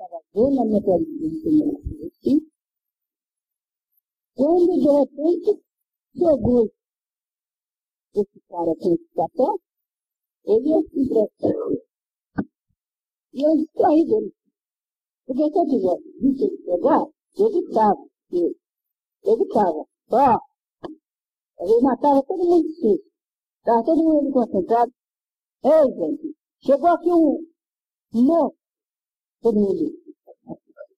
estava vendo a minha televisão assim, quando de repente chegou esse cara com esse papel, ele assim para E eu distraí dele. Porque se eu tivesse visto ele pegar, eu evitava. Eu evitava. Ó, ele matava todo mundo de susto. Estava todo mundo concentrado. Ei, gente, chegou aqui um moço. Todo mundo.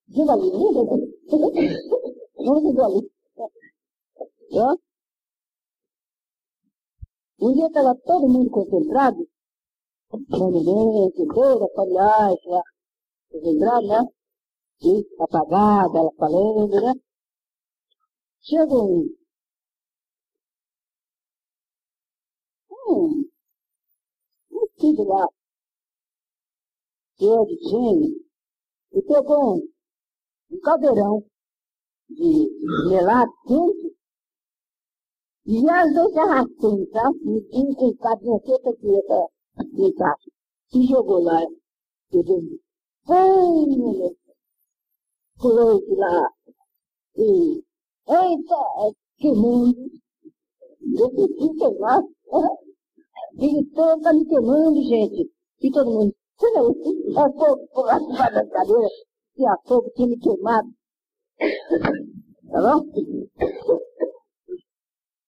Diga ali, Vamos dizer ali. Ó. Um dia estava todo mundo concentrado, monumento, toda a palhaça, concentrado, né? E apagada, ela falando, né? Chegou um. Um. Um filho lá, é de gênio, e pegou um, um caldeirão de melado quente e as duas garrafinhas, tá? E um com cabinha toda aqui, outra embaixo. E jogou lá. Pegou. Ai, pulou de lá. E, eita, que mundo. Eu fiquei queimado. Gritando, tá me queimando, gente. E todo mundo, você não, é fogo, pular debaixo da cadeira. E a fogo tinha me queimado. Tá bom?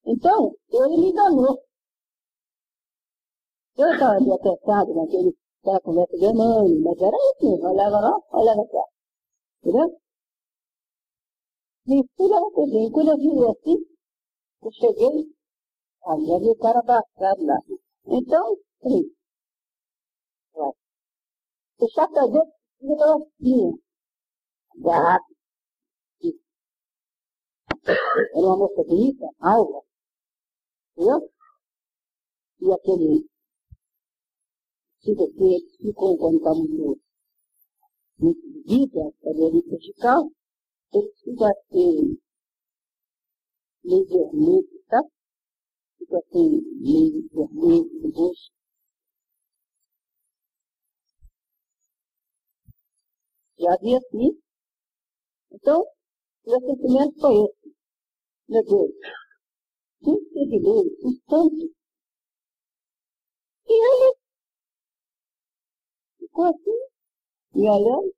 Então, ele me enganou. Eu estava ali apertado naquele, naquela conversa de mãe, mas era assim, olhava lá, olhava cá. Entendeu? E fui lá no cozinho. Quando eu vi assim, eu cheguei, aí já vi o cara abraçado lá. Então, falei, vai. O chacadeiro virou assim, gato. Era uma moça bonita, alva, Entendeu? E aquele tipo que ficou quando está muito, muito bebida, de carro, ele fica assim, meio vermelho, tá? Fica assim, meio vermelho no rosto. Já havia assim. Então, meu sentimento foi esse. Meu Deus, um seguidor, um santo. E ele ficou assim, me olhando.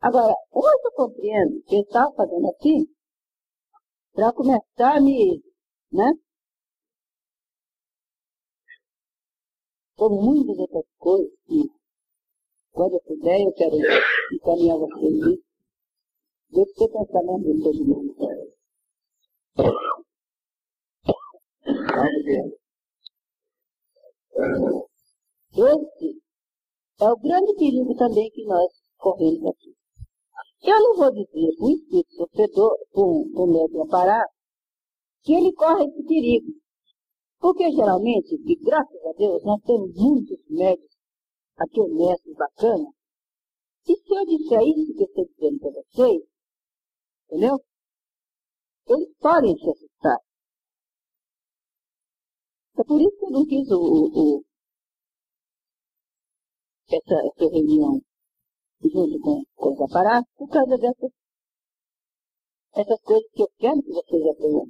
Agora, hoje eu compreendo que ele estava fazendo assim para começar a me, né? Como muitas outras coisas que, quando eu puder, eu quero encaminhar vocês nisso. Deve ter pensamento de todo mundo. Esse é o grande perigo também que nós corremos aqui. Eu não vou dizer para o espírito sofredor, para o médium parar, que ele corre esse perigo. Porque geralmente, e graças a Deus, nós temos muitos médicos aqui honestos, bacanas. E se eu disser isso que eu estou dizendo para vocês, entendeu? Eles podem se assustar. É por isso que eu não fiz o, o, essa, essa reunião junto com, com os aparatos, por causa dessas essas coisas que eu quero que vocês aprendam.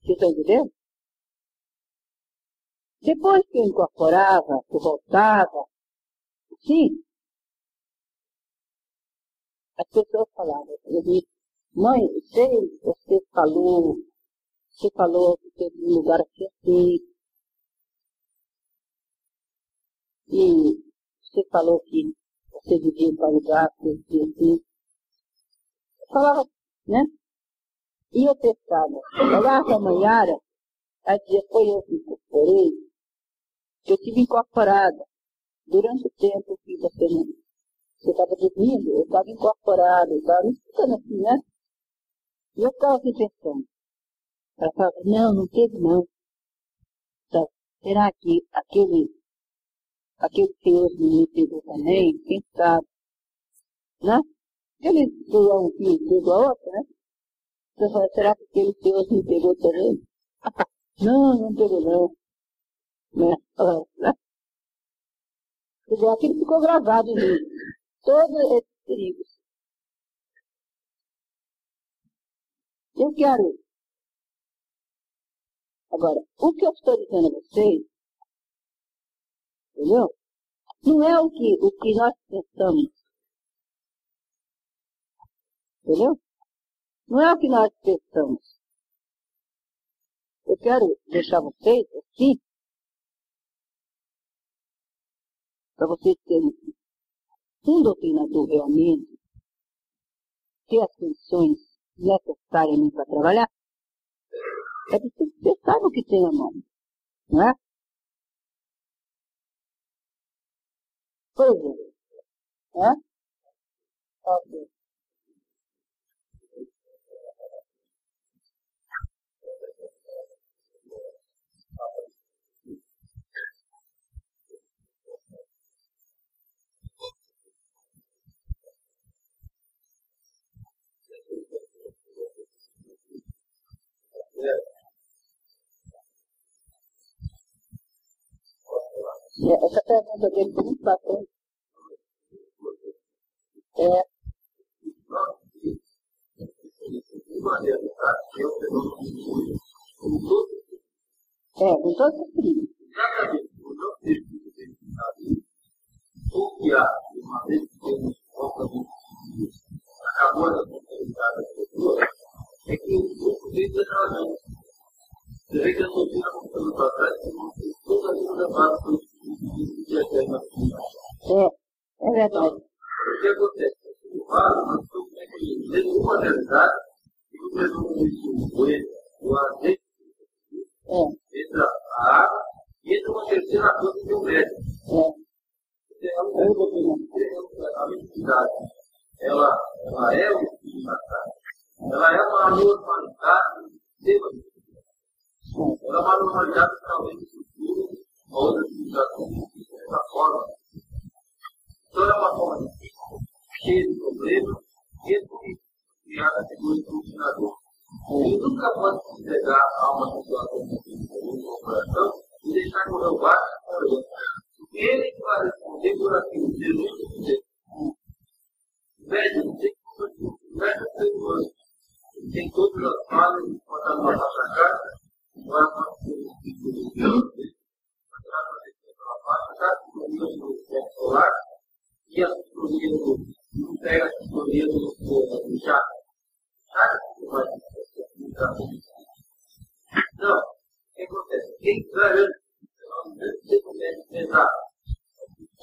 Vocês estão entendendo? Depois que eu incorporava, que eu voltava, sim, as pessoas falavam, eu disse, mãe, sei, você falou você falou que teve um lugar aqui assim. E você falou que você vivia tal lugar, que assim, assim. Eu falava, né? E eu pensava, olhava para a manhara, aí foi eu que incorporei, que eu tive incorporada durante o tempo que você não. Você estava dormindo, eu estava incorporada, eu estava explicando assim, né? E eu estava assim pensando, ela fala, não, não teve não. Então, será que aquele, aquele senhor me pegou também? Quem sabe? Né? Aquele senhor que pegou a outra, né? Você fala, será que aquele senhor me pegou também? não, não pegou não. Né? Quer dizer, aquilo ficou gravado em mim. Todos esses perigos. Eu quero. Agora, o que eu estou dizendo a vocês, entendeu? Não é o que, o que nós pensamos. Entendeu? Não é o que nós pensamos. Eu quero deixar vocês assim, para você ter um doutrinador realmente, ter as funções necessárias para trabalhar, é preciso que você saiba o que tem na mão, não é? Por exemplo, é? Ok. é essa pergunta dele foi muito bacana. É. É, com todo sentido. Confiar uma vez que temos falta de acabou a oportunidade das pessoas, é que o sujeito é trazido. Você vê que a sua está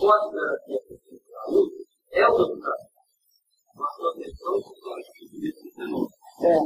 pode garantir a proteção é o doutorado. Uma proteção contra é. o Covid-19. É.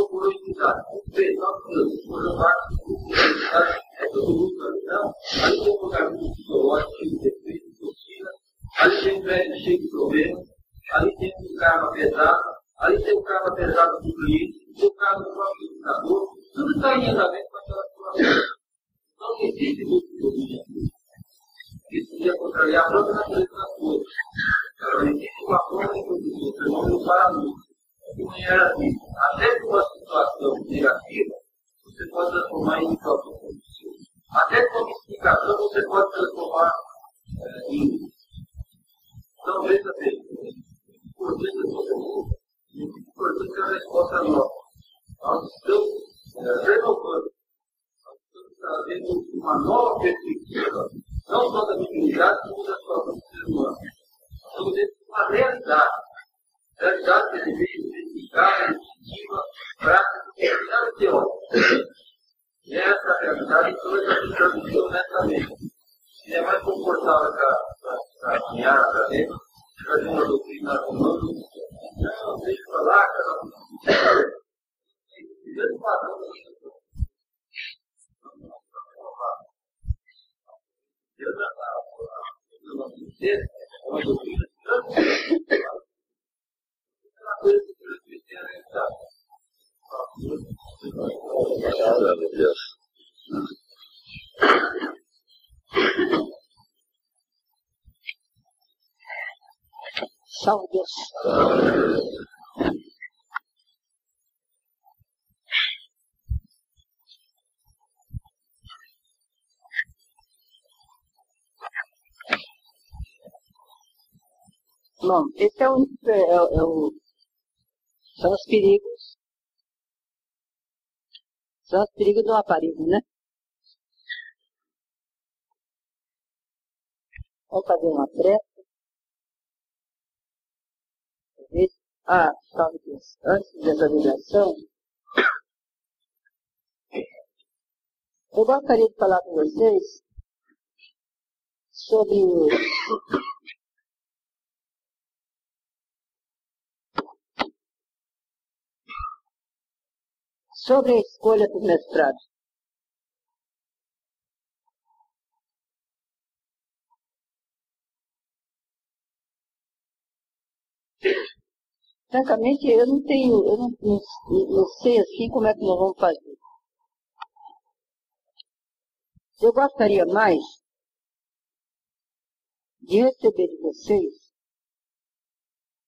eu vou utilizar um pedaço de uma parte do essa não aí tem um lugar psicológico, tem defeito, de toxina, aí tem um prédio cheio de problemas, aí tem um carro pesado, aí tem um carro pesado do cliente, tem um carro do próprio computador, tudo está em andamento com aquela situação. Não existe multidão. Isso ia contrariar a própria natureza das coisas. Existe uma forma de produzir o fenômeno para a luz. Era assim. Até uma situação negativa, você pode transformar em situação positiva. Até explicação você pode transformar é, em. Então, veja bem, importante é você importante é a resposta nossa. Nós estamos é, renovando, nós estamos trazendo uma nova perspectiva, não só da dignidade, como da situação do ser humano. Estamos dentro de uma realidade. Realidade que deveria ser verificada, definitiva, prática, não teórica. E essa realidade toda está se traduzindo honestamente. Se é mais confortável para caminhar para dentro, trazer uma doutrina romana, não, deixa para lá, cada um. Grande padrão da Deus está ser uma doutrina grande. Uma coisa que Deus. Salve Deus. Bom, esse é o, é, é o, são os perigos são os perigos do aparelho, né? Vamos fazer uma prece. Ah, salve Deus. Antes dessa ligação, eu gostaria de falar com vocês sobre sobre a escolha do mestrado. Francamente, eu não tenho, eu não, não, não, sei assim como é que nós vamos fazer. Eu gostaria mais de receber de vocês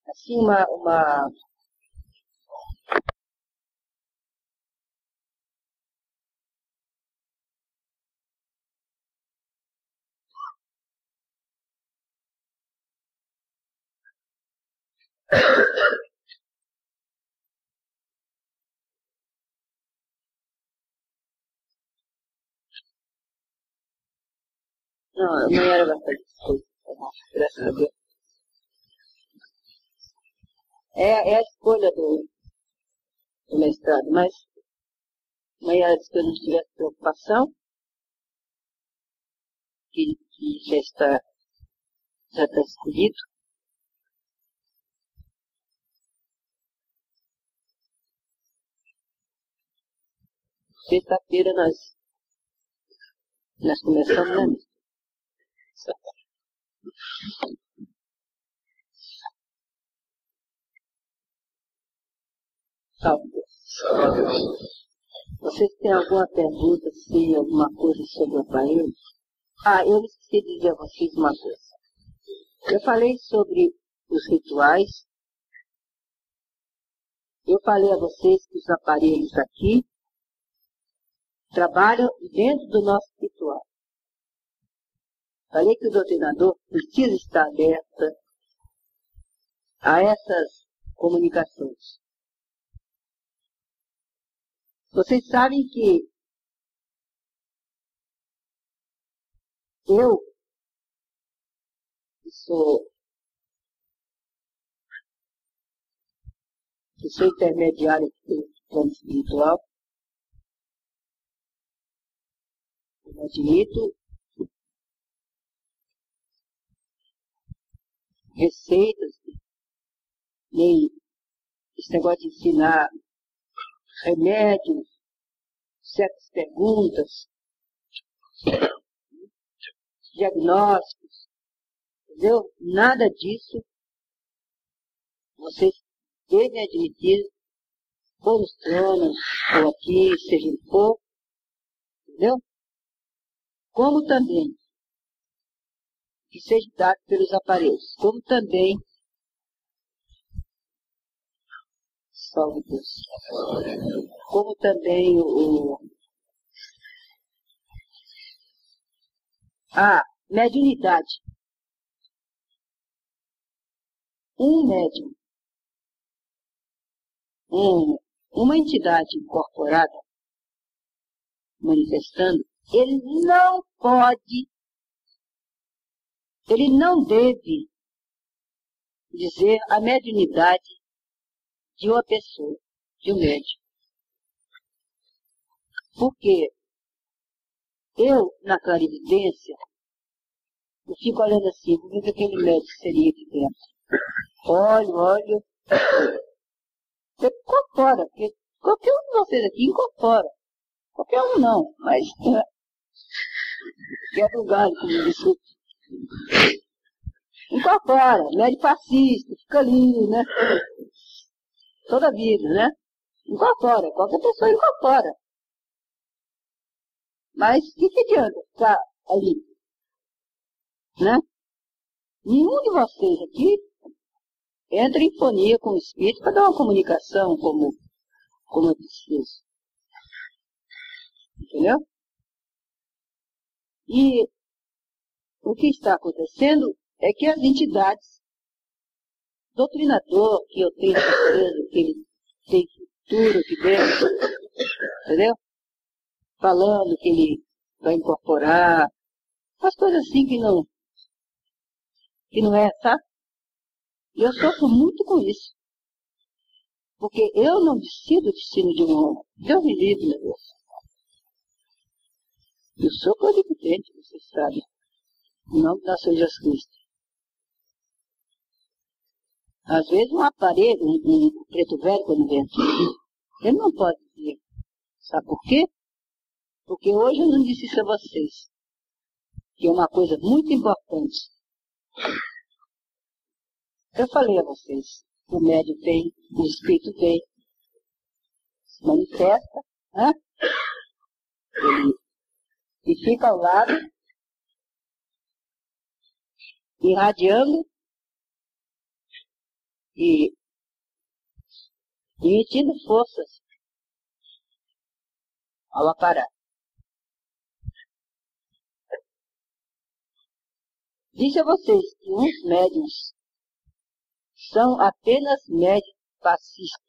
assim uma, uma Não, amanhã era bastante coisa. Graças a Deus. É, é a escolha do, do mestrado, mas amanhã se eu não tivesse preocupação, que, que já está já está escolhido. Sexta-feira nós, nós começamos, né? Salve Deus. Vocês têm alguma pergunta, se alguma coisa sobre o aparelho? Ah, eu esqueci de dizer a vocês uma coisa. Eu falei sobre os rituais. Eu falei a vocês que os aparelhos aqui trabalham dentro do nosso ritual. Falei que o doutrinador precisa estar aberta a essas comunicações. Vocês sabem que eu que sou que sou intermediário do plano espiritual, eu admito receitas, nem esse negócio de ensinar remédios, certas perguntas, diagnósticos, entendeu? Nada disso vocês devem admitir, ou nos tronos, ou aqui, seja o que for, entendeu? Como também que seja dado pelos aparelhos, como também salve Deus, como também o, a mediunidade. Um médium, um, uma entidade incorporada manifestando, ele não pode ele não deve dizer a mediunidade de uma pessoa, de um médico. Porque eu, na clarividência, eu fico olhando assim, o que aquele médico seria aqui dentro? Olho, olho. Você incorpora, porque qualquer um de vocês aqui incorpora. Qualquer um não, mas é do galho, como disse Incorpora, médio fascista, fica ali, né? Toda a vida, né? Incorpora, qualquer pessoa incorpora. Mas o que, que adianta ficar ali? Né? Nenhum de vocês aqui entra em fonia com o espírito para dar uma comunicação como, como é preciso. Entendeu? E o que está acontecendo é que as entidades, doutrinador, que eu tenho certeza que ele tem futuro aqui dentro, entendeu? Falando que ele vai incorporar, as coisas assim que não, que não é, sabe? E eu sofro muito com isso. Porque eu não decido o destino de um homem. Deus me livre, meu Deus. Eu sou clarividente, vocês sabem. Em nome da Senhor Jesus Cristo. Às vezes um aparelho, um, um preto velho, quando vem aqui, ele não pode dizer. Sabe por quê? Porque hoje eu não disse isso a vocês. Que é uma coisa muito importante. Eu falei a vocês, o médium vem, o espírito vem, se manifesta, né? Ele, e fica ao lado irradiando e emitindo forças ao aparato. Disse a vocês que uns médiums são apenas médiums fascistas,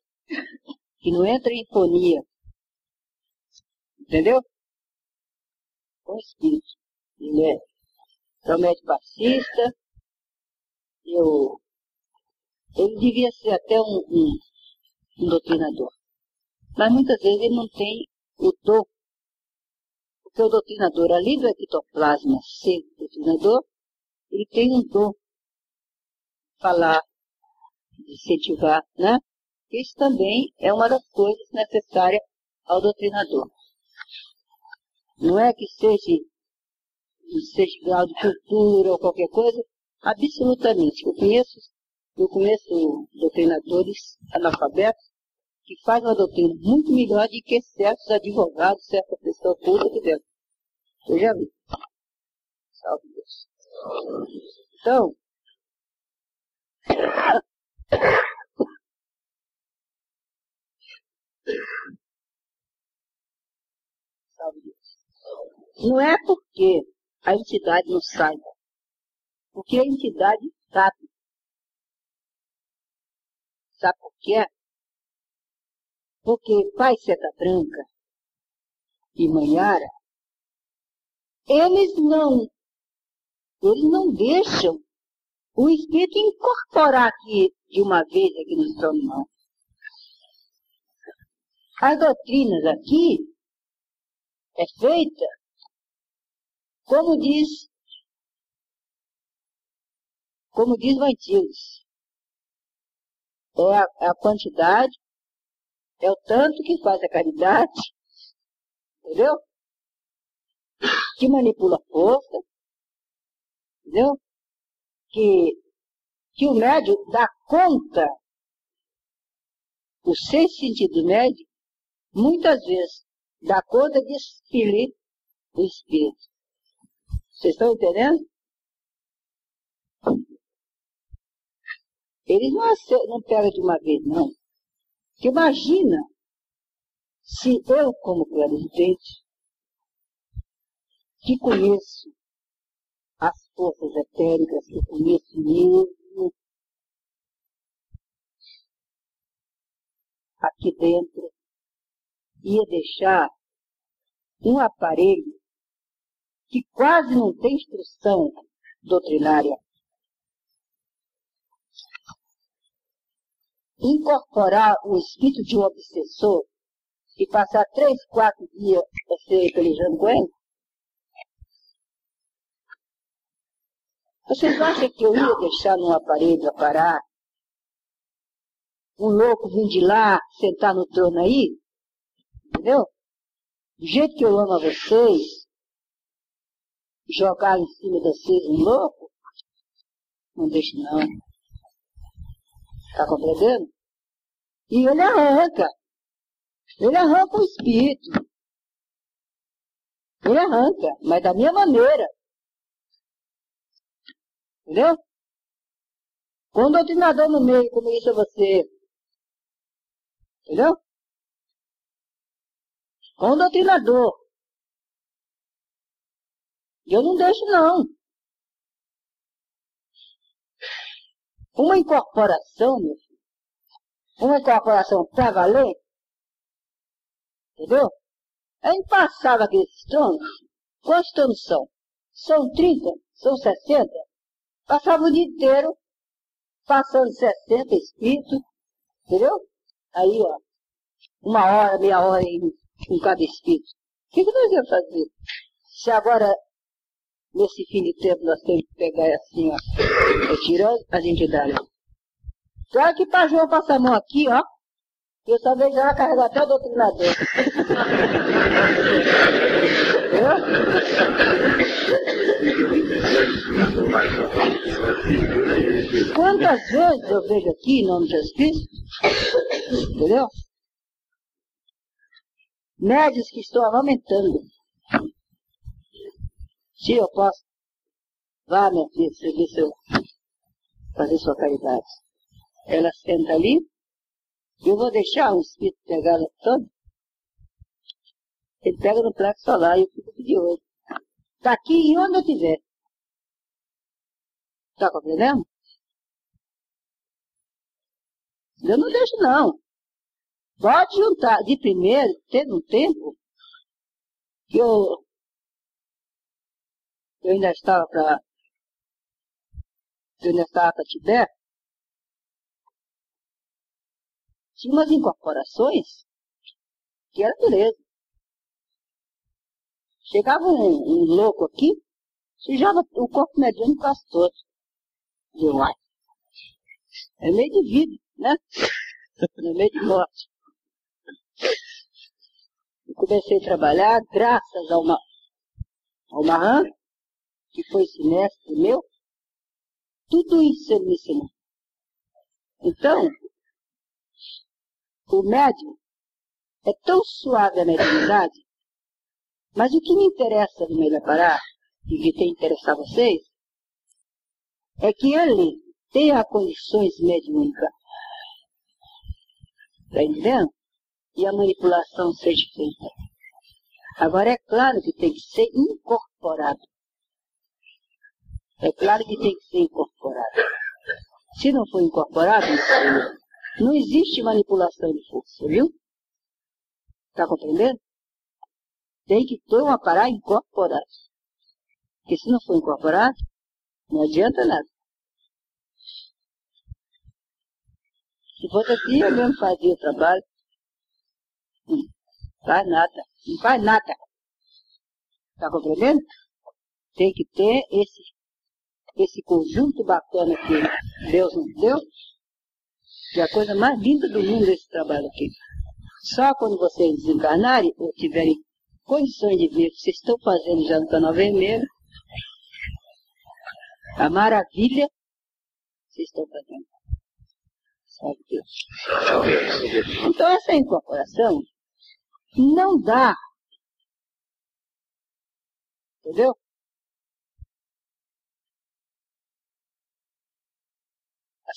que não entram em fonia. Entendeu? Com espírito. Ele é, é um médium fascista, eu, ele devia ser até um, um, um doutrinador. Mas muitas vezes ele não tem o dom. Porque o doutrinador, ali do ectoplasma ser doutrinador, ele tem um dom. Falar, incentivar, né? Isso também é uma das coisas necessárias ao doutrinador. Não é que seja, seja grau de cultura ou qualquer coisa, Absolutamente. Eu conheço, eu conheço doutrinadores analfabetos que fazem uma doutrina muito melhor do que certos advogados, certa pessoa pública que dentro. Eu já vi. Salve Deus. Então, Salve Deus. Não é porque a entidade não saiba porque a entidade sabe. Sabe por quê? Porque Pai Seta Branca e Manhara, eles não, eles não deixam o Espírito incorporar aqui de uma vez aqui no trono, não. As doutrinas aqui é feita, como diz como diz o é a, é a quantidade, é o tanto que faz a caridade, entendeu? que manipula a força, entendeu? Que, que o médium dá conta, o sexto sentido médio, muitas vezes, dá conta de expelir o espírito. Vocês estão entendendo? Eles não, não pegam de uma vez, não. Porque imagina se eu, como clarividente, que conheço as forças etéricas, que conheço mesmo aqui dentro, ia deixar um aparelho que quase não tem instrução doutrinária. Incorporar o espírito de um obsessor e passar três, quatro dias você pelejando com ele? Vocês acham que eu ia deixar num aparelho a parar? Um louco vir de lá, sentar no trono aí? Entendeu? Do jeito que eu amo a vocês, jogar em cima de vocês um louco? Não deixe não. Está compreendendo? E ele arranca. Ele arranca o espírito. Ele arranca, mas da minha maneira. Entendeu? Com o doutrinador no meio, como isso é você. Entendeu? Com o doutrinador. Eu não deixo, não. Uma incorporação, meu filho, uma incorporação para valer, entendeu? Gente passava aqueles tronos, quantos tronos são? São 30? São 60? Passava o dia inteiro passando 60 espíritos, entendeu? Aí, ó, uma hora, meia hora em, em cada espírito. O que, que nós íamos fazer? Se agora, nesse fim de tempo, nós temos que pegar assim, ó, retirando as entidades. Claro que para João passar a mão aqui, ó, eu só vejo ela carregar até o doutrinador. Quantas vezes eu vejo aqui em nome de Jesus Entendeu? Médios que estão amamentando. Se eu posso, vá, minha filha, servir seu, fazer sua caridade. Ela senta ali, eu vou deixar o espírito pegar ela todo. Ele pega no placo solar e eu fico de olho. Daqui e onde eu estiver. Está compreendendo? Eu não deixo, não. Pode juntar. De primeiro, teve um tempo que eu, eu ainda estava para. Eu ainda estava para Tibete. Tinha umas incorporações que era beleza. Chegava um, um louco aqui, sujava o corpo mediano quase todo. E eu, ai, é meio de vida, né? No meio de morte. Eu comecei a trabalhar graças ao, uma, ao Mahan, que foi esse mestre meu. Tudo isso ele me ensinou. Então, o médium é tão suave a mediunidade, mas o que me interessa no Melhor Pará, e que tem interessar vocês, é que ele tenha condições mediúnicas. Está entendendo? E a manipulação seja feita. Agora é claro que tem que ser incorporado. É claro que tem que ser incorporado. Se não for incorporado, não existe manipulação de força, viu? Está compreendendo? Tem que ter um aparelho incorporado. Porque se não for incorporado, não adianta nada. Se fosse assim, eu mesmo fazia o trabalho. Não faz nada. Não faz nada. Está compreendendo? Tem que ter esse, esse conjunto bacana que Deus nos deu que é a coisa mais linda do mundo esse trabalho aqui. Só quando vocês desencarnarem ou tiverem condições de ver o que vocês estão fazendo já no canal vermelho, a maravilha que vocês estão fazendo. Sabe Deus. Então essa incorporação não dá. Entendeu?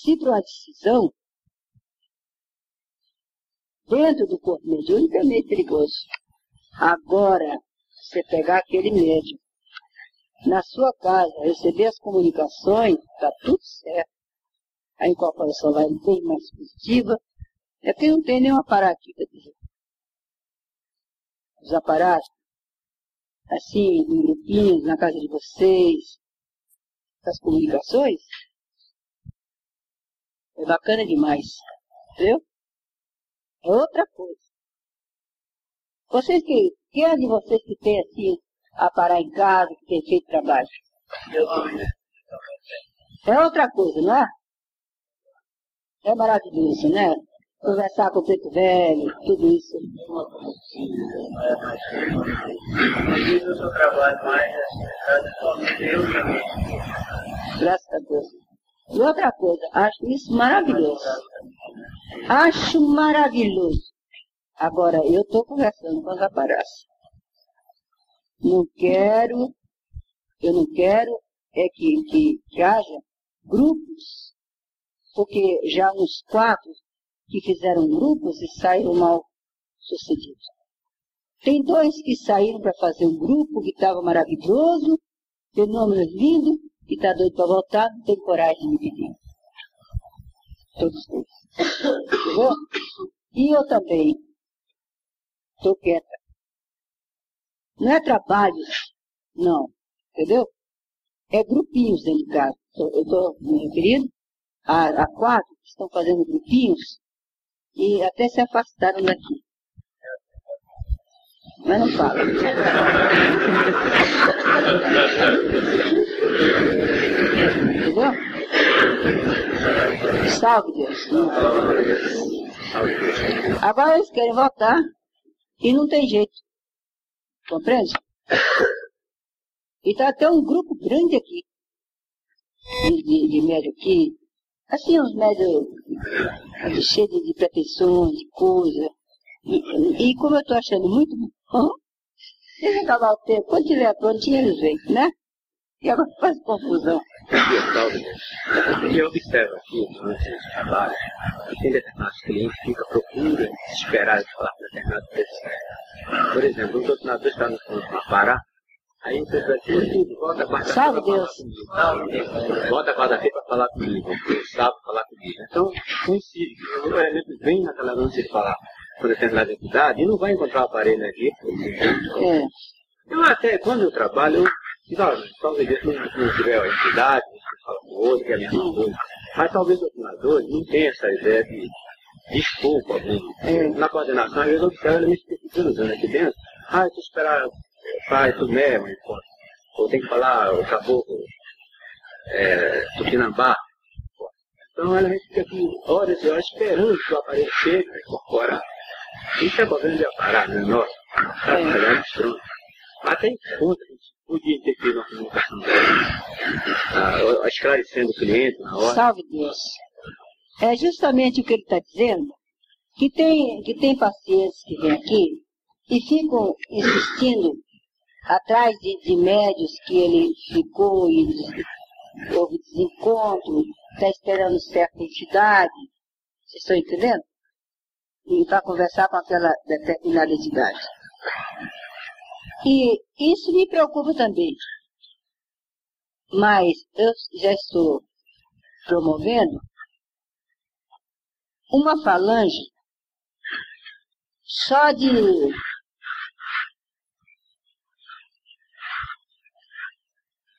Para uma decisão, dentro do corpo mediúnico é meio perigoso. Agora, você pegar aquele médium na sua casa, receber as comunicações, está tudo certo. A incorporação vai bem mais positiva. É que não tem nenhum aparato, quer dizer. Os aparatos, assim, em grupinhos, na casa de vocês, as comunicações, é bacana demais. Entendeu? É outra coisa. Vocês que, quem é de vocês que tem assim, a parar em casa, que tem feito trabalho? É outra coisa, não é? É maravilhoso, né? Conversar com o preto velho, tudo isso. Graças a Deus. E outra coisa, acho isso maravilhoso. Acho maravilhoso. Agora, eu estou conversando com os aparatos. Não quero, eu não quero é que, que, que haja grupos, porque já uns quatro que fizeram grupos e saíram mal sucedidos. Tem dois que saíram para fazer um grupo que estava maravilhoso, fenômeno lindo, que está doido para voltar, não tem coragem de me pedir. Todos dois. Entendeu? E eu também estou quieta. Não é trabalho, não. Entendeu? É grupinhos dentro de casa. Eu estou me referindo a, a quatro que estão fazendo grupinhos e até se afastaram daqui. Mas não fala. Entendeu? Salve Deus. Agora eles querem voltar e não tem jeito. Compreende? E está até um grupo grande aqui. De, de, médio aqui. Assim, uns médios cheios de, pretensões, de coisa. E, e como eu estou achando muito bom, eles acabar o tempo, quando tiver prontinho eles vêm, né? E agora faz confusão. Eu observo aqui, durante esse trabalho, que tem determinados clientes que ficam procurando desesperados de falar com determinados pessoas. Por exemplo, um doutorado está no fundo para parar, aí você vai ter tudo, volta quarta-feira para falar comigo. Volta quarta-feira para falar comigo, sábado falar comigo. Então, coincide, o elemento vem naquela noite de falar com determinada entidade e não vai encontrar o aparelho aqui. É. Eu até, quando eu trabalho, eu digo, olha, talvez não, não tiver a entidade, você fala com o outro, que é a mesma coisa. Mas talvez o treinador não tenha essa ideia de desculpa alguém. É. Na coordenação, às vezes eu observo ele me usando aqui dentro. Ah, eu esperar, faz tudo mesmo, ou tem que falar o caboclo é, Tupinambá. Então ela fica aqui horas e horas esperando que o aparelho chegue para incorporar. Isso é problema de aparato, né? Nossa, tá trabalhando pronto. Até em conta, a gente podia ter tido uma comunicação ah, esclarecendo o cliente na hora. Salve Deus. É justamente o que ele está dizendo, que tem, que tem pacientes que vêm aqui e ficam insistindo atrás de, de médios que ele ficou e houve desencontro, está esperando certa entidade. Vocês estão entendendo? E para conversar com aquela determinada entidade. E isso me preocupa também. Mas eu já estou promovendo uma falange só de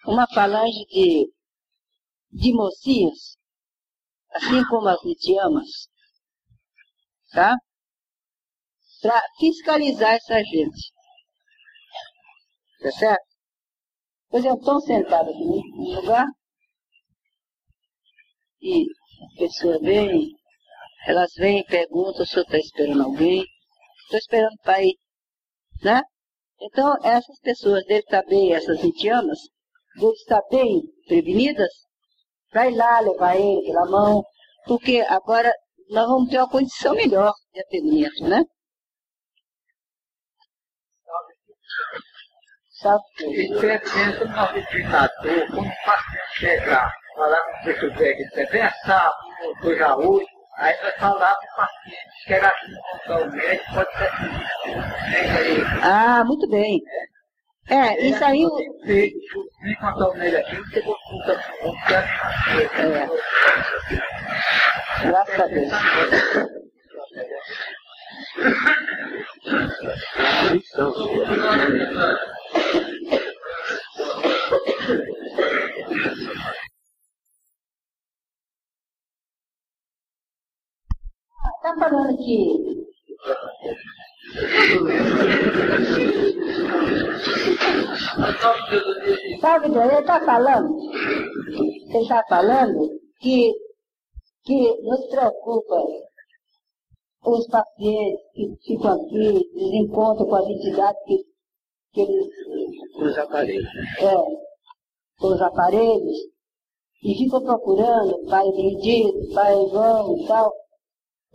uma falange de, de mocinhas, assim como as litiamas, tá? Para fiscalizar essa gente. Tá certo? Pois eu estou sentado aqui no lugar e as pessoas vêm, elas vêm e perguntam se eu estou esperando alguém. Estou esperando para ir, né? Então, essas pessoas devem estar bem, essas indianas, devem estar bem prevenidas para ir lá levar ele pela mão, porque agora nós vamos ter uma condição melhor de atendimento, né? Sabe? Experiência no nosso treinador, quando o paciente chegar, falar com o professor Greg, você vem assar, coisa hoje, aí vai falar com o paciente, que era assim, contar o médico, pode ser assim. Ah, muito bem. É, isso aí. o- Vem contar o médico aqui, você consulta com o É. Graças a Deus. Lição. Está falando que. Sabe, ele está falando, ele está falando que, que nos preocupa os pacientes que ficam aqui, desencontram com as entidades que, que eles, Os aparelhos. é, com os aparelhos, e ficam procurando Pai Benedito, Pai João e tal,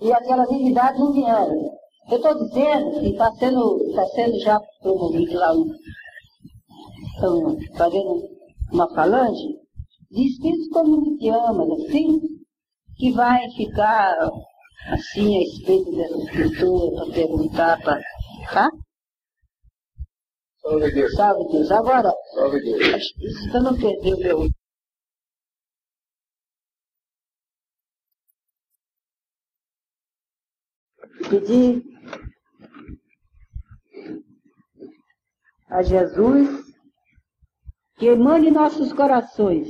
e aquelas entidades não vieram. Eu estou dizendo que está sendo, está sendo já promovido lá estão fazendo uma falange de espíritos comunitianos, assim, que vai ficar assim a respeito dessas pessoas para perguntar, pra, tá? Salve Deus. Sabe Deus? Agora, Salve Deus. eu não perder o meu. Pedir a Jesus que emane em nossos corações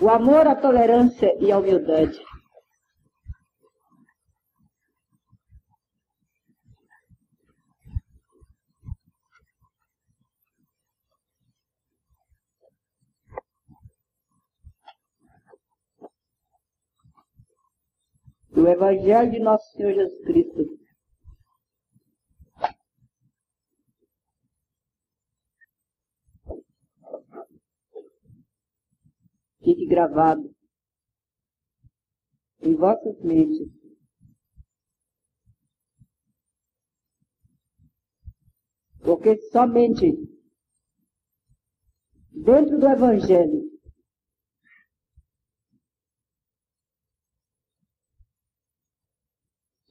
o amor, a tolerância e a humildade. O Evangelho de Nosso Senhor Jesus Cristo. Fique gravado em vossas mentes. Porque somente dentro do Evangelho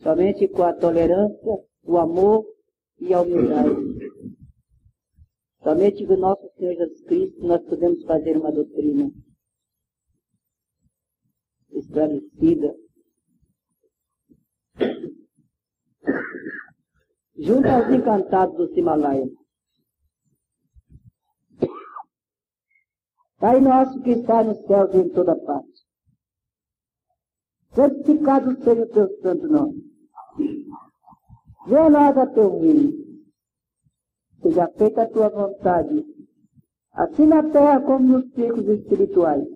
somente com a tolerância, o amor e a humildade. Somente com nosso Senhor Jesus Cristo nós podemos fazer uma doutrina esclarecida. Junto aos encantados do Himalaia. Pai nosso que está nos céus e em toda parte. Santificado seja o teu santo nome. Venha a nós a teu reino. Seja feita a tua vontade, assim na terra como nos ciclos espirituais.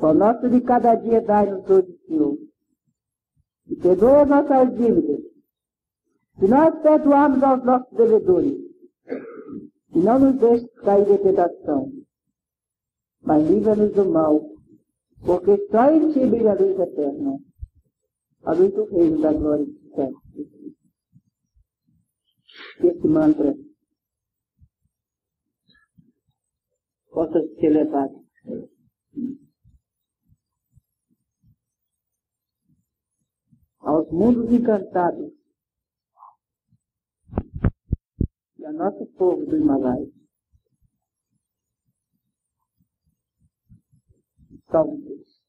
O nosso de cada dia dai-nos hoje, Senhor. E perdoa as nossas dívidas, se nós perdoarmos aos nossos devedores. E não nos deixes cair em tentação, mas livra-nos do mal, porque só em ti brilha a luz eterna, a luz do reino da glória do céu. Esse mantra possa ser levado. Aos mundos encantados e ao nosso povo do Himalaia. Salve Deus.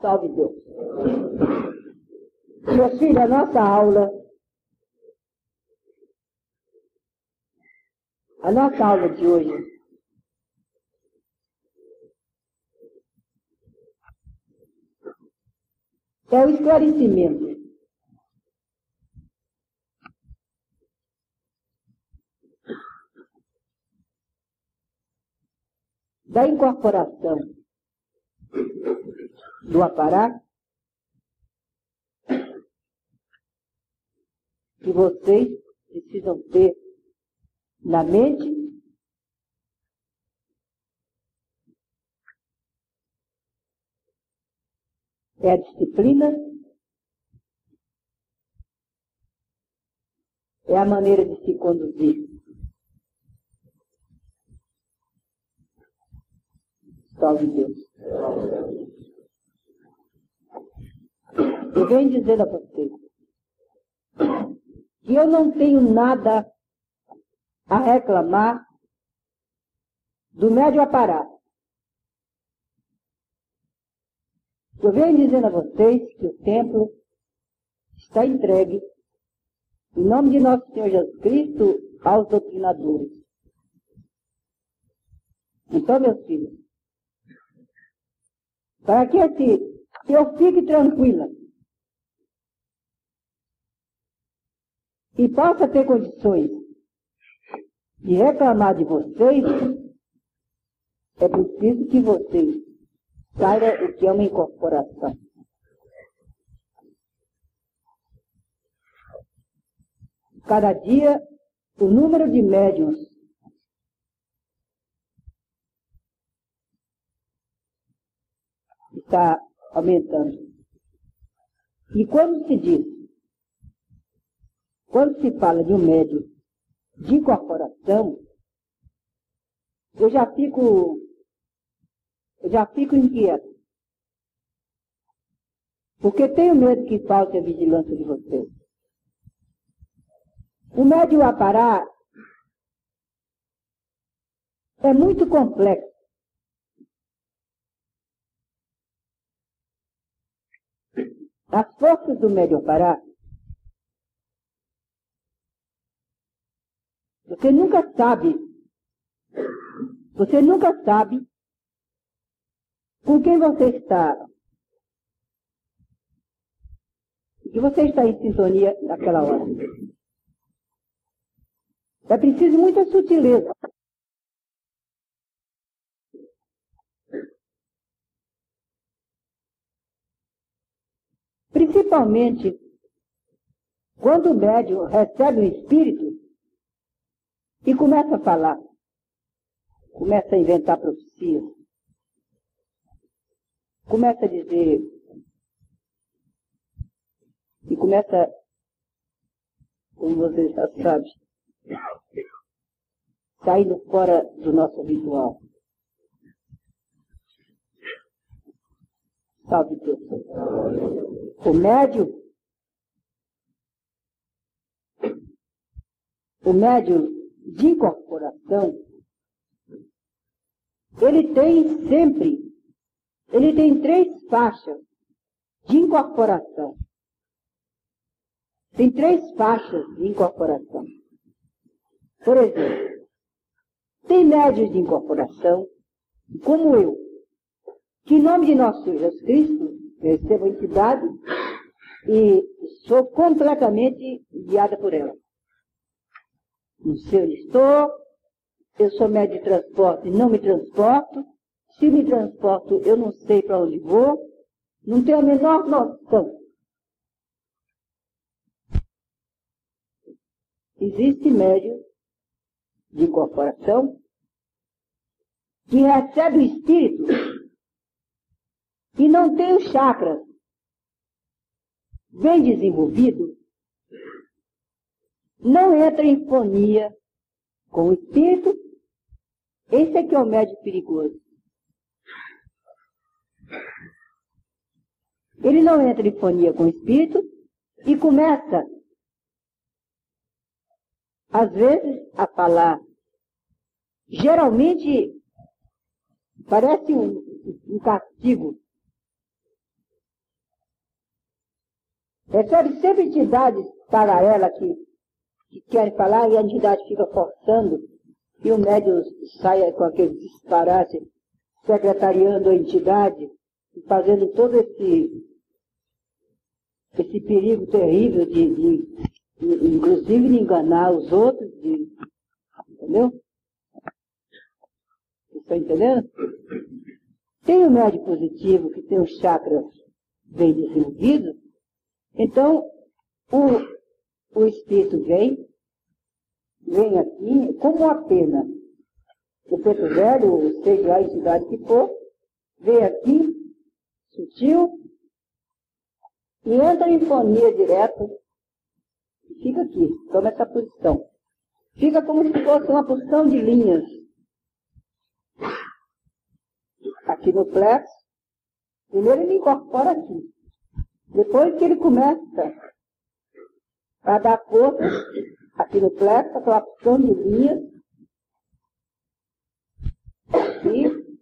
Salve Deus. Meus filhos, a nossa aula, a nossa aula de hoje. É o esclarecimento da incorporação do aparato que vocês precisam ter na mente é a disciplina, é a maneira de se conduzir. Salve Deus. Eu venho dizer a vocês que eu não tenho nada a reclamar do médio aparato. Eu venho dizendo a vocês que o templo está entregue, em nome de nosso Senhor Jesus Cristo, aos doutrinadores. Então, meus filhos, para que assim, eu fique tranquila e possa ter condições de reclamar de vocês, é preciso que vocês saibam o que é uma incorporação. Cada dia, o número de médiums está aumentando. E quando se diz, quando se fala de um médium de incorporação, eu já fico, eu já fico inquieto. Porque tenho medo que falte a vigilância de vocês. O médium a parar é muito complexo. As forças do médium a parar Você nunca sabe. Você nunca sabe com quem você está. Que você está em sintonia naquela hora. É preciso muita sutileza. Principalmente quando o médium recebe o espírito e começa a falar. Começa a inventar profecias. Começa a dizer. E começa, como você já sabe, saindo fora do nosso ritual. Salve Deus. O médio o médio de incorporação, ele tem sempre, ele tem três faixas de incorporação. Tem três faixas de incorporação. Por exemplo, tem médios de incorporação, como eu, que em nome de nosso Senhor Jesus Cristo, eu recebo a entidade e sou completamente guiada por ela. Não sei onde estou, eu sou médio de transporte e não me transporto. Se me transporto, eu não sei para onde vou, não tenho a menor noção. Existe médio de incorporação que recebe o espírito e não tem os chakras bem desenvolvido não entra em fonia com o espírito, esse aqui é o médico perigoso. Ele não entra em fonia com o espírito e começa, às vezes, a falar. Geralmente, parece um, um castigo. Recebe sempre entidades paralelas aqui que querem falar e a entidade fica forçando e o médium sai com aquele disparate, secretariando a entidade, fazendo todo esse, esse perigo terrível de, de, de inclusive de enganar os outros, de, entendeu? Está entendendo? Tem o médio positivo, que tem os chakras bem desenvolvidos, então o, o espírito vem, vem aqui como uma pena. O preto velho, seja a entidade que for, vem aqui, sutil, e entra em fonia direto e fica aqui, toma essa posição. Fica como se fosse uma posição de linhas. Aqui no plexo, primeiro ele incorpora aqui. Depois que ele começa a dar força aqui no plexo, aquela linhas, aqui,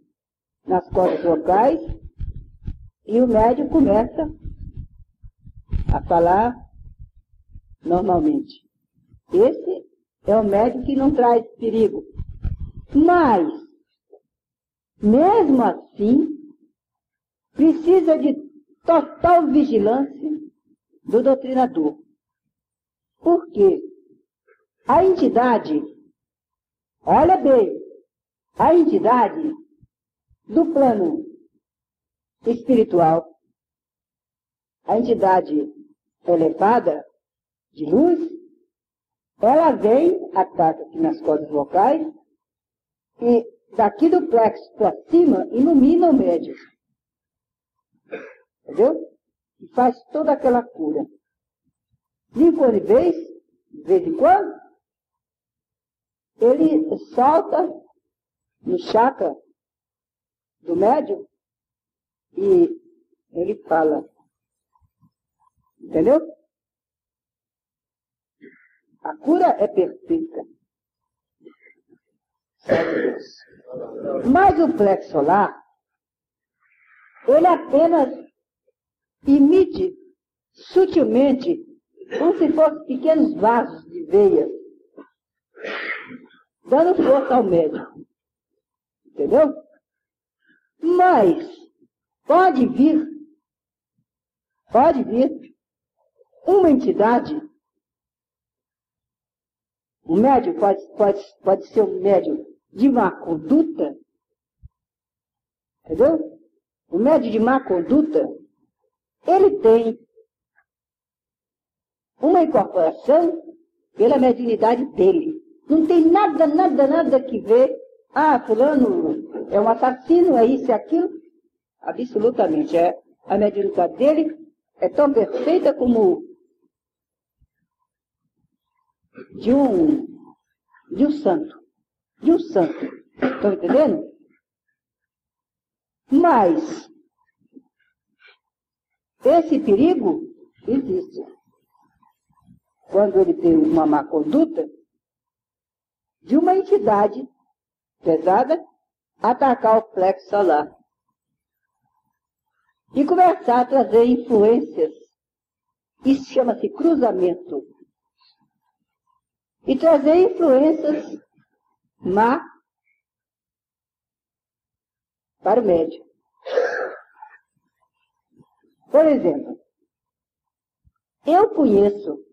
nas cordas vocais, e o médium começa a falar normalmente. Esse é o médico que não traz perigo. Mas, mesmo assim, precisa de total vigilância do doutrinador. Porque a entidade, olha bem, a entidade do plano espiritual, a entidade elevada de luz, ela vem, ataca aqui nas cordas vocais, e daqui do plexo para cima ilumina o médium. Entendeu? E faz toda aquela cura. Em vez, de vez em quando, ele solta no chakra do médium e ele fala. Entendeu? A cura é perfeita. Mas o plexo solar, ele apenas emite sutilmente, como se fossem pequenos vasos de veia, dando força ao médico. Entendeu? Mas pode vir, pode vir uma entidade o médium pode, pode, pode ser um médium de má conduta. Entendeu? O médium de má conduta, ele tem uma incorporação pela mediunidade dele. Não tem nada, nada, nada que ver. Ah, fulano é um assassino, é isso e aquilo. Absolutamente. É. A mediunidade dele é tão perfeita como de um, de um santo. De um santo. Estão entendendo? Mas esse perigo existe. Quando ele tem uma má conduta de uma entidade pesada atacar o plexo solar e começar a trazer influências. Isso chama-se cruzamento e trazer influências má para o médio. Por exemplo, eu conheço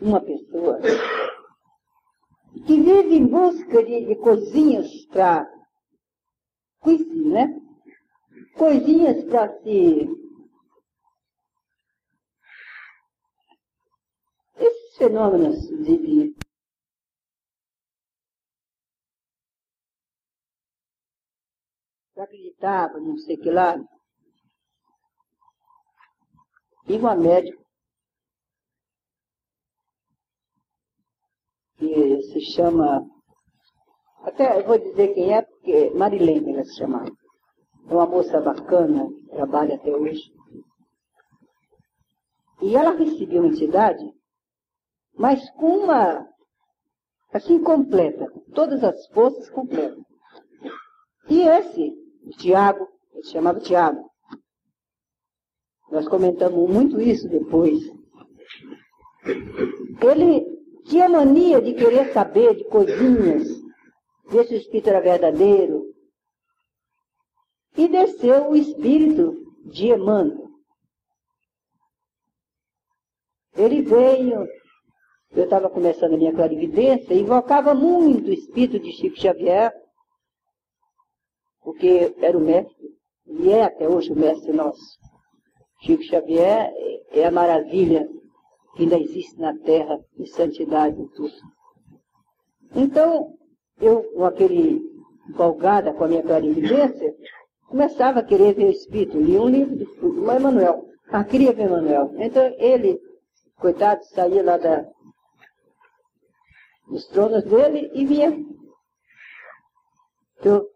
uma pessoa que vive em busca de, de coisinhas para. Coisinhas, né? Coisinhas para se. Esses fenômenos de, de acreditava, não sei que lá. E uma médica que se chama, até eu vou dizer quem é, porque Marilene ela se chama. É uma moça bacana, trabalha até hoje. E ela recebeu uma entidade, mas com uma, assim, completa, todas as forças completas. E esse Tiago, ele se chamava Tiago. Nós comentamos muito isso depois. Ele tinha mania de querer saber de coisinhas, ver se o espírito era verdadeiro. E desceu o espírito de Emmanuel. Ele veio, eu estava começando a minha clarividência, invocava muito o espírito de Chico Xavier porque era o mestre, e é até hoje o mestre nosso. Chico Xavier é a maravilha que ainda existe na Terra, de santidade e tudo. Então, eu, com aquele empolgada com a minha clarividência, começava a querer ver o Espírito. Li um livro do, do Emmanuel. Ah, queria ver Emmanuel. Então, ele, coitado, saía lá da, dos tronos dele e vinha. Eu,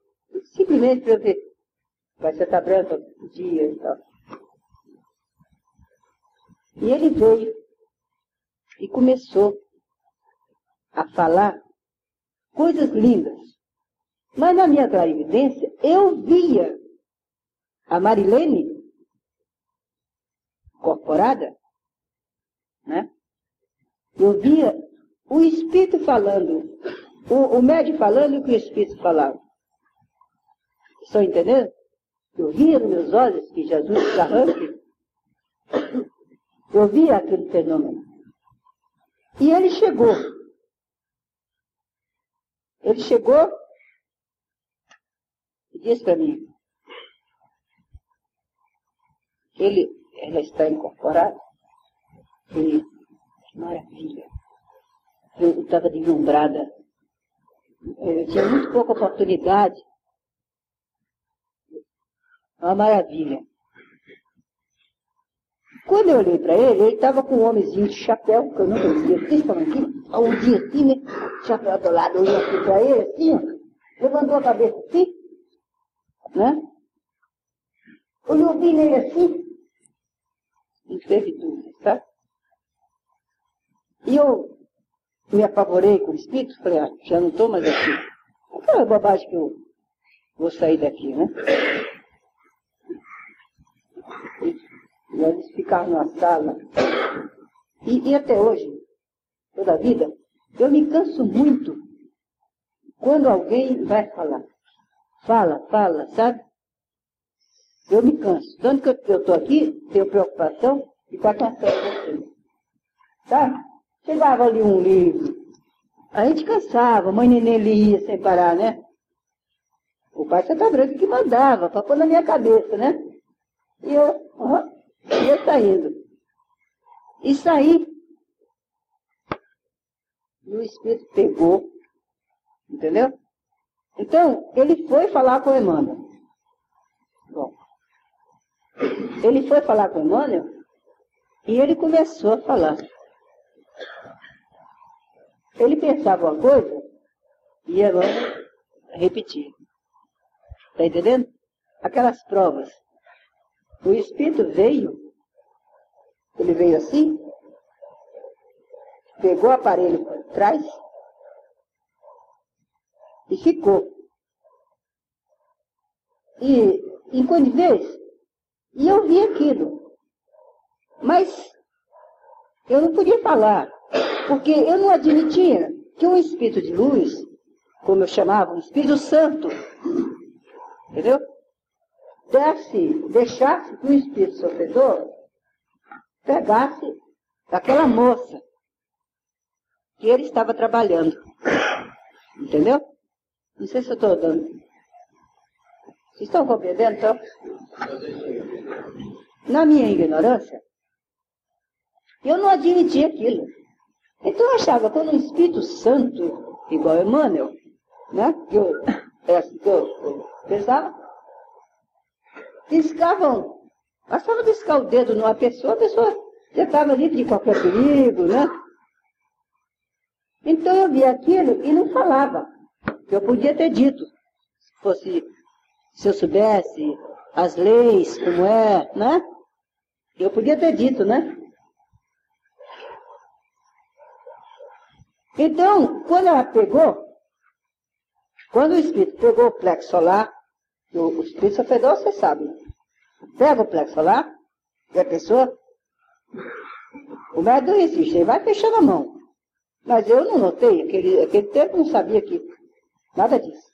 simplesmente para ver. Vai ser tá branca o dia e tal. E ele veio e começou a falar coisas lindas. Mas na minha clarividência, eu via a Marilene incorporada, né? Eu via o Espírito falando, o, o médium falando o que o Espírito falava. Estão entendendo? Eu via nos meus olhos que Jesus arranque. Eu via aquele fenômeno. E ele chegou ele chegou e disse para mim, ele, ela está incorporada. Que maravilha. Eu estava deslumbrada. Eu tinha muito pouca oportunidade. Uma maravilha. Quando eu olhei para ele, ele estava com um homenzinho de chapéu, que eu não conhecia, principalmente um dia assim, né? Chapéu do lado, olhei assim para ele, assim, ó, levantou a cabeça assim, né? Olhou bem nele assim, não teve dúvida, tá? E eu me apavorei com o espírito, falei, ah, já não estou mais aqui. Aquela bobagem que eu vou sair daqui, né? E eles ficaram na sala. E, e até hoje, toda a vida, eu me canso muito quando alguém vai falar. Fala, fala, sabe? Eu me canso. Tanto que eu estou aqui, tenho preocupação de estar cansando você. Sabe? Chegava ali um livro. A gente cansava, mãe neném lia sem parar, né? O pai Santa Branca que mandava, para pôr na minha cabeça, né? E eu, uhum, ia saindo. E saí. E o Espírito pegou. Entendeu? Então, ele foi falar com Emmanuel. Bom. Ele foi falar com Emmanuel e ele começou a falar. Ele pensava uma coisa e Emmanuel repetia. Está entendendo? Aquelas provas o Espírito veio, ele veio assim, pegou o aparelho por trás e ficou. E, enquanto vez, e eu vi aquilo. Mas eu não podia falar, porque eu não admitia que um espírito de luz, como eu chamava, um Espírito Santo, entendeu? Desse, deixasse que o espírito sofredor pegasse aquela moça que ele estava trabalhando. Entendeu? Não sei se eu estou dando. Vocês estão compreendendo, então? Na minha ignorância, eu não admitia aquilo. Então eu achava que quando um Espírito Santo, igual Emmanuel, né? Que eu, é assim que eu pensava, Discavam, bastava discar o dedo numa pessoa, a pessoa já estava livre de qualquer perigo, né? Então eu vi aquilo e não falava. Eu podia ter dito, se fosse, se eu soubesse as leis, como é, né? Eu podia ter dito, né? Então, quando ela pegou, quando o espírito pegou o plexo solar, o, o espírito sofredor, você sabe. Pega o plexo solar, e a pessoa. O médico insiste, ele vai fechando a mão. Mas eu não notei, aquele, aquele tempo não sabia que. Nada disso.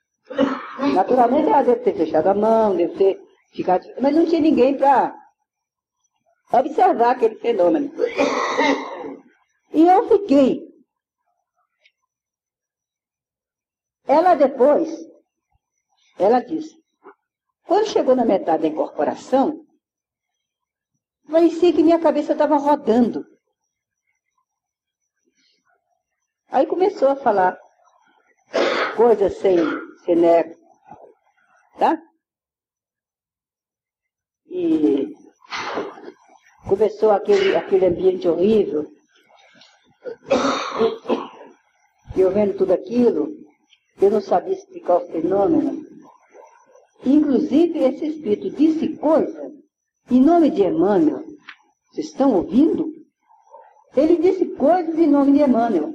Naturalmente ela deve ter fechado a mão, deve ter ficado. Mas não tinha ninguém para observar aquele fenômeno. E eu fiquei. Ela depois, ela disse, Quando chegou na metade da incorporação, parecia que minha cabeça estava rodando. Aí começou a falar coisas sem, sem neco, tá? E começou aquele, aquele ambiente horrível. E eu vendo tudo aquilo, eu não sabia explicar o fenômeno. Inclusive, esse espírito disse coisa em nome de Emmanuel. Vocês estão ouvindo? Ele disse coisas em nome de Emmanuel.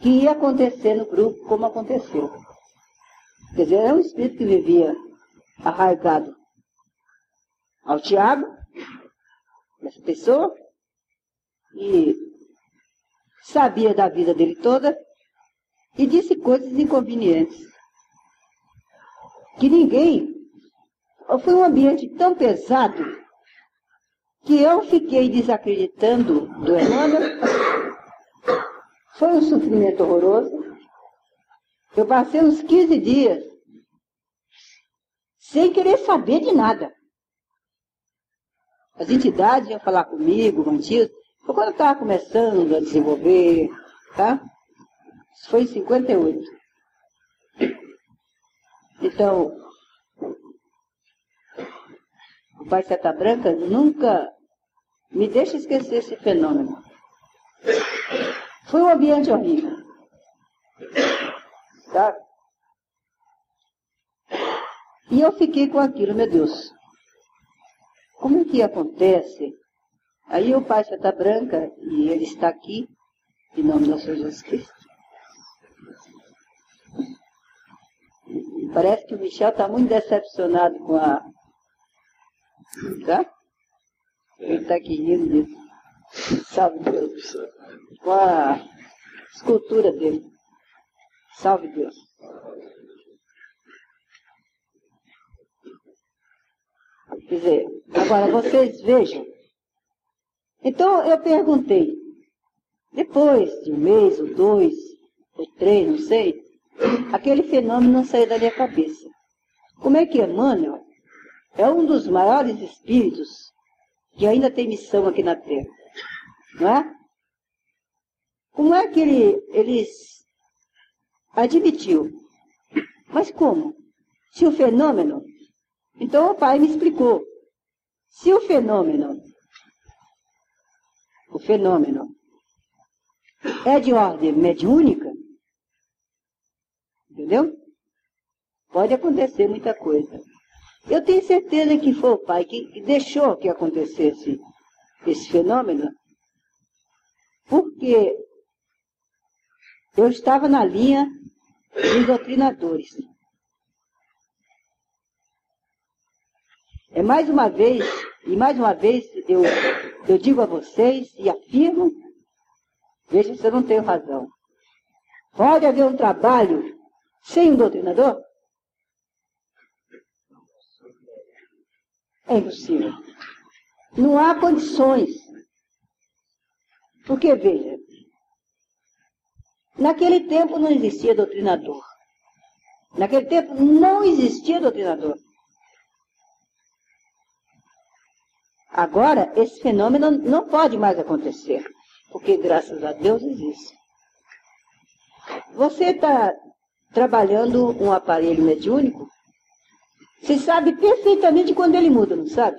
Que ia acontecer no grupo como aconteceu. Quer dizer, é um espírito que vivia arraigado ao Tiago, essa pessoa, e sabia da vida dele toda e disse coisas inconvenientes. Que ninguém. Foi um ambiente tão pesado que eu fiquei desacreditando do Emmanuel. Foi um sofrimento horroroso. Eu passei uns 15 dias sem querer saber de nada. As entidades iam falar comigo, mantidos, foi quando eu estava começando a desenvolver, tá? Isso foi em 58. Então, o Pai Seta Branca nunca me deixa esquecer esse fenômeno. Foi um ambiente horrível. Tá? E eu fiquei com aquilo, meu Deus. Como é que acontece? Aí o Pai Seta Branca, e ele está aqui, em nome do Senhor Jesus Cristo. Parece que o Michel está muito decepcionado com a. Tá? Ele está aqui rindo disso. Salve Deus. Com a escultura dele. Salve Deus. Quer dizer, agora vocês vejam. Então eu perguntei, depois de um mês, ou dois, ou três, não sei, aquele fenômeno não saiu da minha cabeça. Como é que Emmanuel é um dos maiores espíritos que ainda tem missão aqui na Terra? Não é? Como é que ele, ele admitiu? Mas como? Se o fenômeno. Então o pai me explicou. Se o fenômeno, o fenômeno é de ordem mediúnica, Entendeu? Pode acontecer muita coisa. Eu tenho certeza que foi o pai que deixou que acontecesse esse fenômeno, porque eu estava na linha dos doutrinadores. É mais uma vez, e mais uma vez eu, eu digo a vocês e afirmo, veja se eu não tenho razão. Pode haver um trabalho sem um doutrinador? É impossível. Não há condições. Porque, veja, naquele tempo não existia doutrinador. Naquele tempo não existia doutrinador. Agora, esse fenômeno não pode mais acontecer, porque graças a Deus existe. Você está trabalhando um aparelho mediúnico, você sabe perfeitamente quando ele muda, não sabe?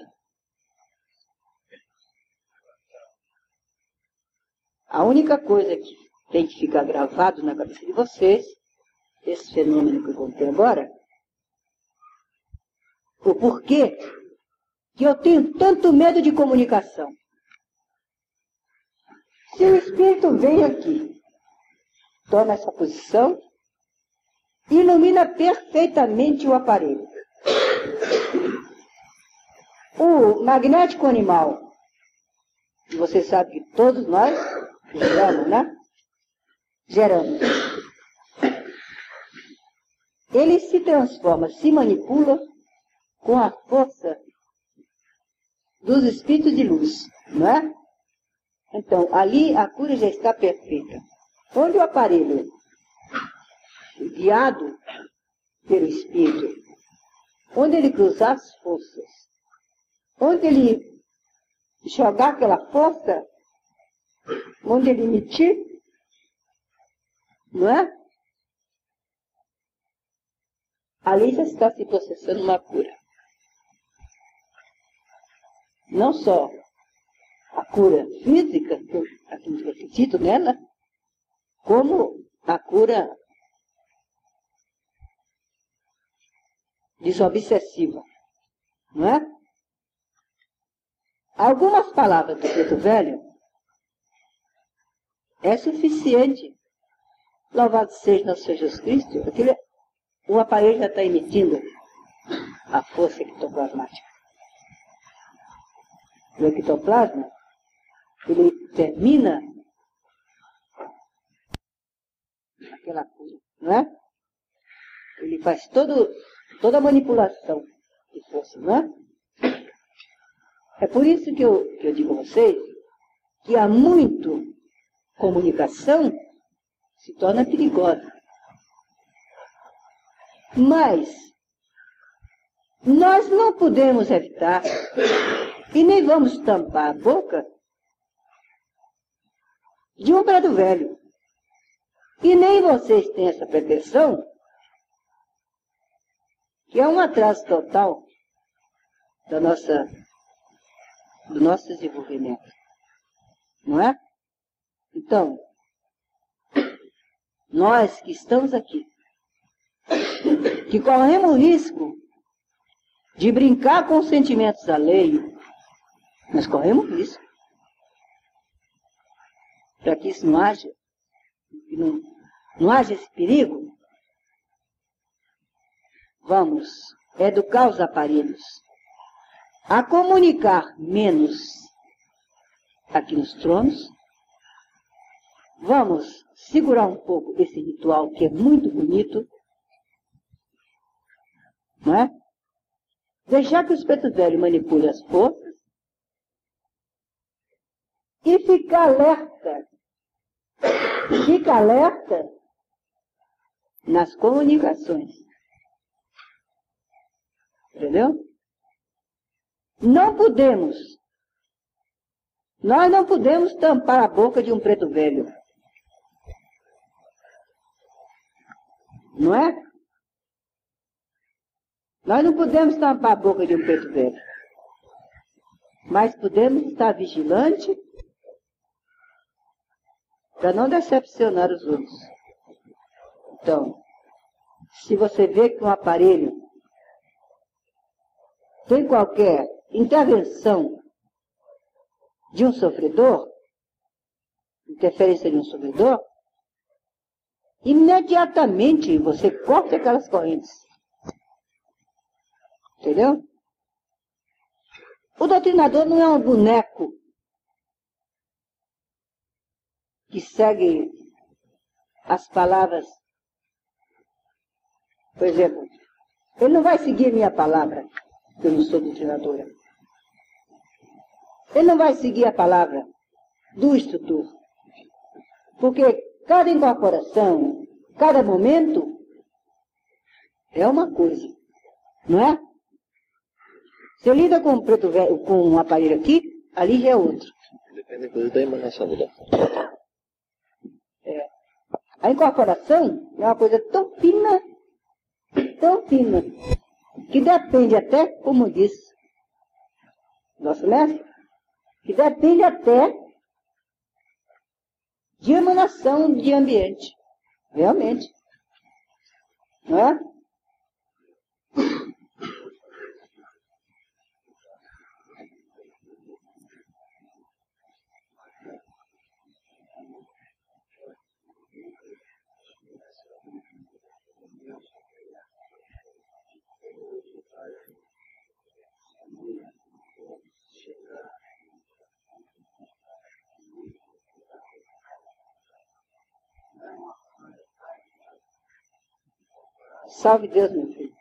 A única coisa que tem que ficar gravado na cabeça de vocês, esse fenômeno que eu contei agora, o porquê que eu tenho tanto medo de comunicação. Se o espírito vem aqui, toma essa posição, ilumina perfeitamente o aparelho. O magnético animal, você sabe que todos nós geramos, né? Geramos. Ele se transforma, se manipula com a força dos espíritos de luz, não é? Então, ali a cura já está perfeita. Onde o aparelho guiado pelo Espírito, onde ele cruzar as forças, onde ele jogar aquela força, onde ele emitir, não é? Ali já está se processando uma cura. Não só a cura física, que eu acredito nela, como a cura desobsessiva. Não é? Algumas palavras do preto velho é suficiente. Louvado seja nosso Senhor Jesus Cristo, o aparelho já está emitindo a força ectoplasmática. O ectoplasma, ele termina aquela cura, não é? Ele faz todo, toda manipulação de força, não é? É por isso que eu, que eu digo a vocês que há muito comunicação se torna perigosa. Mas nós não podemos evitar e nem vamos tampar a boca de um preto velho. E nem vocês têm essa pretensão, que é um atraso total da nossa, do nosso desenvolvimento. Não é? Então, nós que estamos aqui, que corremos o risco de brincar com os sentimentos alheios, nós corremos risco. Para que isso não haja, não, não haja esse perigo, vamos educar os aparelhos a comunicar menos aqui nos tronos. Vamos segurar um pouco esse ritual que é muito bonito, não é? Deixar que o espeto velho manipule as forças e ficar alerta. Fica alerta nas comunicações. Entendeu? Não podemos. Nós não podemos tampar a boca de um preto velho. Não é? Nós não podemos tampar a boca de um preto velho. Mas podemos estar vigilante para não decepcionar os outros. Então, se você vê que um aparelho tem qualquer intervenção de um sofredor, interferência de um sofredor, imediatamente você corta aquelas correntes. Entendeu? O doutrinador não é um boneco que segue as palavras. Por exemplo, ele não vai seguir minha palavra, eu não sou doutrinadora. Ele não vai seguir a palavra do instrutor. Porque Cada incorporação, cada momento é uma coisa, não é? Você lida com um, preto velho, com um aparelho aqui, ali já é outro. Depende inclusive da emanação do é. A incorporação é uma coisa tão fina, tão fina, que depende até, como disse nosso mestre, que depende até de emanação de ambiente. Realmente. Não é? Salve Deus, meu filho.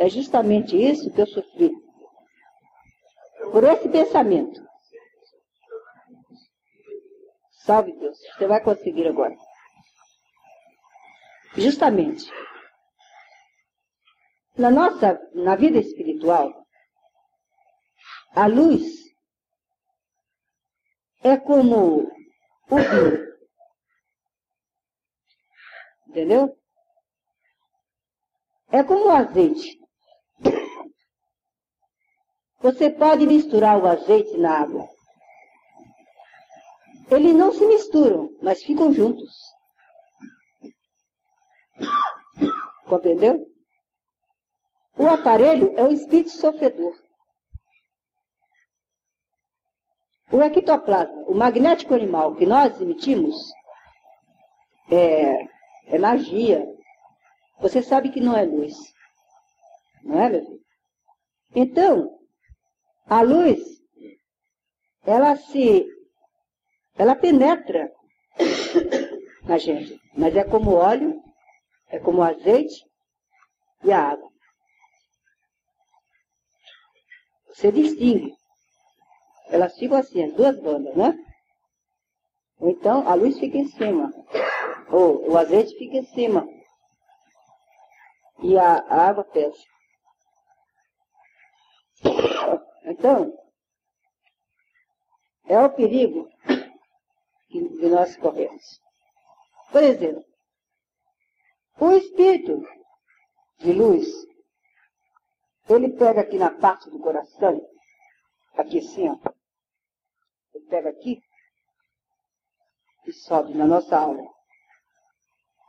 É justamente isso que eu sofri. Por esse pensamento. Salve Deus. Você vai conseguir agora. justamente, na nossa, na vida espiritual, a luz é como o vinho. Entendeu? É como o azeite. Você pode misturar o azeite na água. Eles não se misturam, mas ficam juntos. Compreendeu? O aparelho é o espírito sofredor. O ectoplasma, o magnético animal que nós emitimos, é, é magia. Você sabe que não é luz. Não é, meu filho? Então, a luz, ela se, ela penetra na gente, mas é como óleo, é como azeite e a água. Você distingue. Elas ficam assim, as duas bandas, né? Ou então a luz fica em cima, ou o azeite fica em cima, e a, água pesa. Então, é o perigo que, que nós corremos. Por exemplo, o espírito de luz, ele pega aqui na parte do coração, aqui assim, ó. Ele pega aqui e sobe na nossa alma.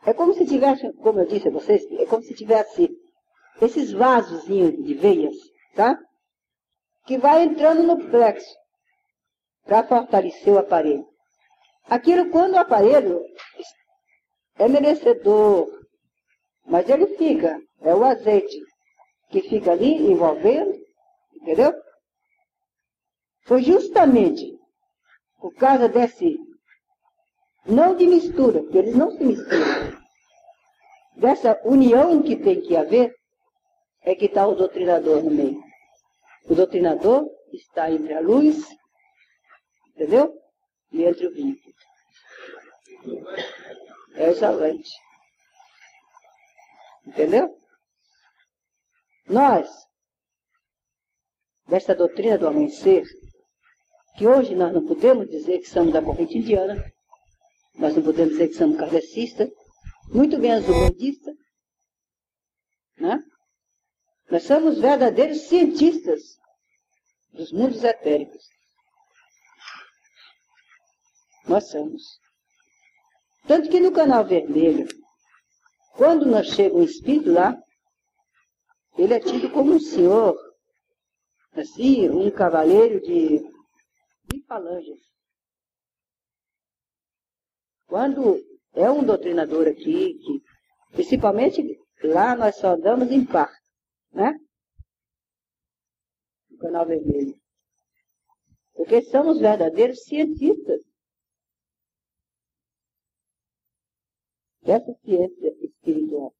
É como se tivesse, como eu disse a vocês, é como se tivesse esses vasos de veias, tá? que vai entrando no plexo para fortalecer o aparelho. Aquilo quando o aparelho é merecedor, mas ele fica, é o azeite que fica ali envolvendo, entendeu? Foi justamente por causa desse, não de mistura, porque eles não se misturam, dessa união que tem que haver, é que está o doutrinador no meio. O doutrinador está entre a luz, entendeu? E entre o vinho. É exalante. Entendeu? Nós, desta doutrina do amanhecer, que hoje nós não podemos dizer que somos da corrente indiana, nós não podemos dizer que somos kardecistas, muito menos budista, né? Nós somos verdadeiros cientistas dos mundos etéricos. Nós somos. Tanto que no canal vermelho, quando nós chega um espírito lá, ele é tido como um senhor, assim, um cavaleiro de, de falanges. Quando é um doutrinador aqui, que, principalmente lá nós só andamos em par né? No canal vermelho. Porque somos verdadeiros cientistas dessa ciência espiritual.